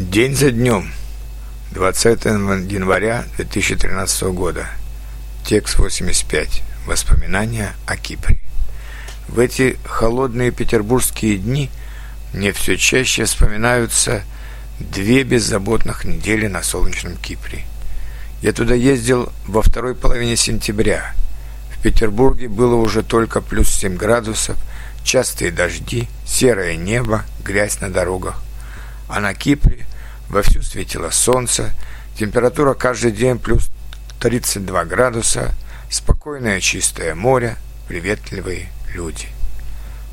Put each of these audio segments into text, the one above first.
День за днем. 20 января 2013 года. Текст 85. Воспоминания о Кипре. В эти холодные петербургские дни мне все чаще вспоминаются две беззаботных недели на солнечном Кипре. Я туда ездил во второй половине сентября. В Петербурге было уже только плюс 7 градусов, частые дожди, серое небо, грязь на дорогах. А на Кипре вовсю светило солнце, температура каждый день плюс 32 градуса, спокойное чистое море, приветливые люди.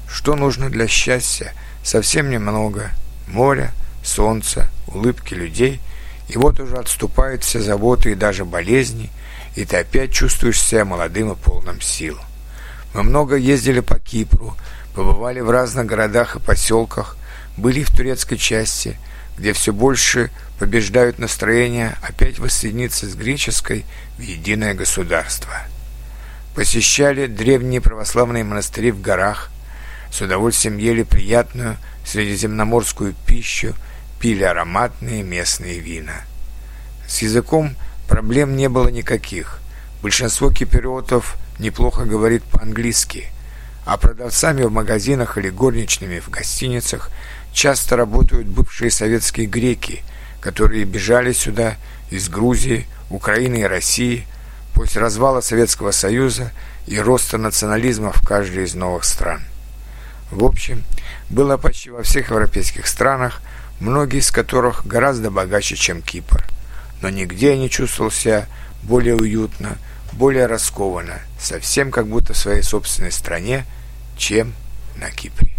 Что нужно для счастья? Совсем немного. Море, солнце, улыбки людей, и вот уже отступают все заботы и даже болезни, и ты опять чувствуешь себя молодым и полным сил. Мы много ездили по Кипру, побывали в разных городах и поселках, были в турецкой части, где все больше побеждают настроение опять воссоединиться с греческой в единое государство. Посещали древние православные монастыри в горах, с удовольствием ели приятную средиземноморскую пищу, пили ароматные местные вина. С языком проблем не было никаких. Большинство киприотов неплохо говорит по-английски, а продавцами в магазинах или горничными в гостиницах часто работают бывшие советские греки, которые бежали сюда из Грузии, Украины и России после развала Советского Союза и роста национализма в каждой из новых стран. В общем, было почти во всех европейских странах, многие из которых гораздо богаче, чем Кипр. Но нигде я не чувствовал себя более уютно, более раскованно, совсем как будто в своей собственной стране, чем на Кипре.